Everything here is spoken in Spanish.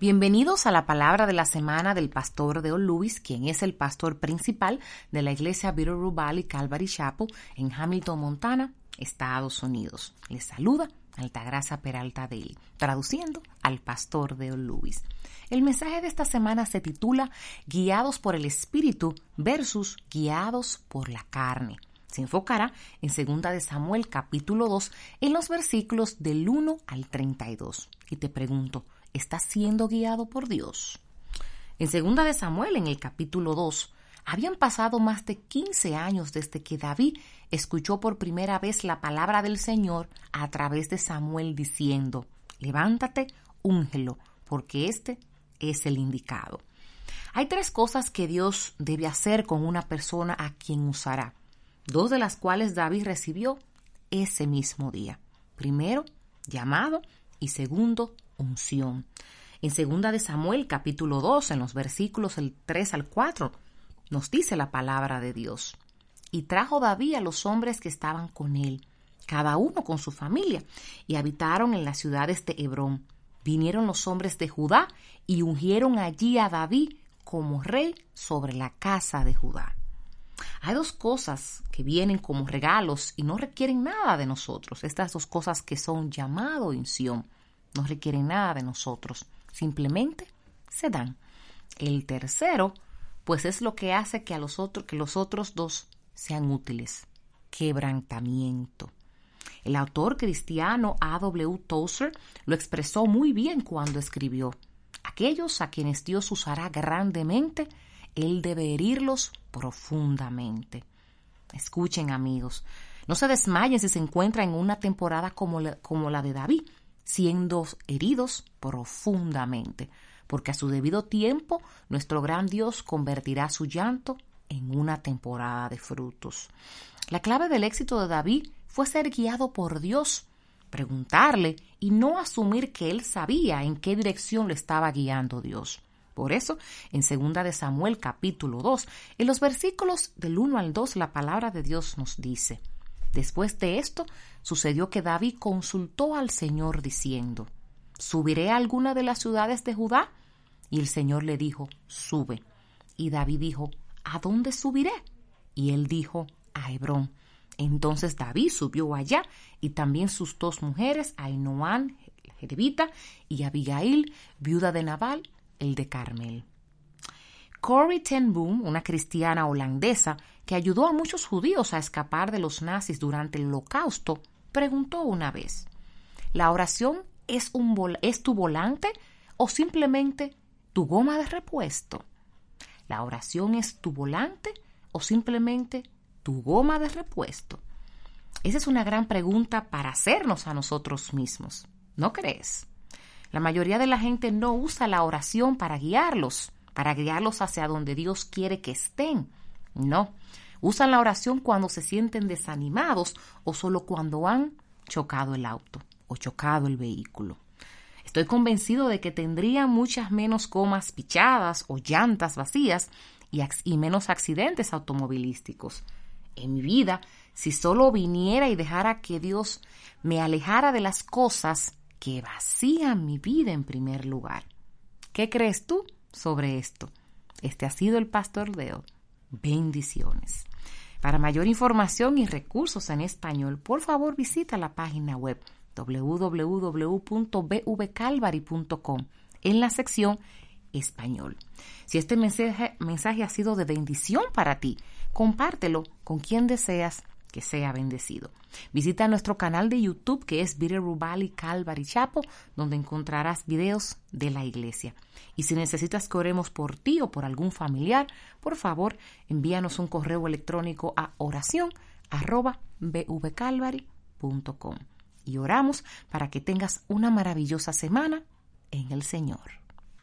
Bienvenidos a la palabra de la semana del pastor Deo Lewis, quien es el pastor principal de la iglesia Bitterroot Valley Calvary Chapel en Hamilton, Montana, Estados Unidos. Les saluda Altagracia Peralta Dale, traduciendo al pastor Deo Lewis. El mensaje de esta semana se titula Guiados por el Espíritu versus Guiados por la carne. Se enfocará en 2 de Samuel capítulo 2 en los versículos del 1 al 32. Y te pregunto, está siendo guiado por Dios. En segunda de Samuel, en el capítulo 2, habían pasado más de 15 años desde que David escuchó por primera vez la palabra del Señor a través de Samuel diciendo, levántate, úngelo, porque este es el indicado. Hay tres cosas que Dios debe hacer con una persona a quien usará, dos de las cuales David recibió ese mismo día. Primero, llamado y segundo, unción. En segunda de Samuel capítulo 2, en los versículos del 3 al 4, nos dice la palabra de Dios. Y trajo David a los hombres que estaban con él, cada uno con su familia, y habitaron en las ciudades de Hebrón. Vinieron los hombres de Judá y ungieron allí a David como rey sobre la casa de Judá. Hay dos cosas que vienen como regalos y no requieren nada de nosotros. Estas dos cosas que son llamado unción no requieren nada de nosotros, simplemente se dan. El tercero, pues es lo que hace que, a los, otros, que los otros dos sean útiles, quebrantamiento. El autor cristiano A.W. Tozer lo expresó muy bien cuando escribió, aquellos a quienes Dios usará grandemente, Él debe herirlos profundamente. Escuchen amigos, no se desmayen si se encuentran en una temporada como como la de David, siendo heridos profundamente, porque a su debido tiempo nuestro gran Dios convertirá su llanto en una temporada de frutos. La clave del éxito de David fue ser guiado por Dios, preguntarle y no asumir que él sabía en qué dirección le estaba guiando Dios. Por eso, en 2 de Samuel capítulo 2, en los versículos del 1 al 2, la palabra de Dios nos dice, Después de esto, sucedió que David consultó al Señor diciendo, ¿Subiré a alguna de las ciudades de Judá? Y el Señor le dijo, Sube. Y David dijo, ¿A dónde subiré? Y él dijo, a Hebrón. Entonces David subió allá y también sus dos mujeres, Ainoán, Jerevita, y Abigail, viuda de Nabal, el de Carmel. Corrie ten Boom, una cristiana holandesa que ayudó a muchos judíos a escapar de los nazis durante el holocausto, preguntó una vez, ¿la oración es, es tu volante o simplemente tu goma de repuesto? ¿La oración es tu volante o simplemente tu goma de repuesto? Esa es una gran pregunta para hacernos a nosotros mismos, ¿no crees? La mayoría de la gente no usa la oración para guiarlos, para guiarlos hacia donde Dios quiere que estén. No, usan la oración cuando se sienten desanimados o solo cuando han chocado el auto o chocado el vehículo. Estoy convencido de que tendría muchas menos comas pichadas o llantas vacías y, y menos accidentes automovilísticos. En mi vida, si solo viniera y dejara que Dios me alejara de las cosas que vacían mi vida en primer lugar. ¿Qué crees tú? Sobre esto. Este ha sido el Pastor Deo. Bendiciones. Para mayor información y recursos en español, por favor visita la página web www.bvcalvary.com en la sección español. Si este mensaje, mensaje ha sido de bendición para ti, compártelo con quien deseas que sea bendecido. Visita nuestro canal de YouTube que es Bitterroot Valley Calvary Chapo, donde encontrarás videos de la iglesia. Y si necesitas que oremos por ti o por algún familiar, por favor envíanos un correo electrónico a oración y oramos para que tengas una maravillosa semana en el Señor.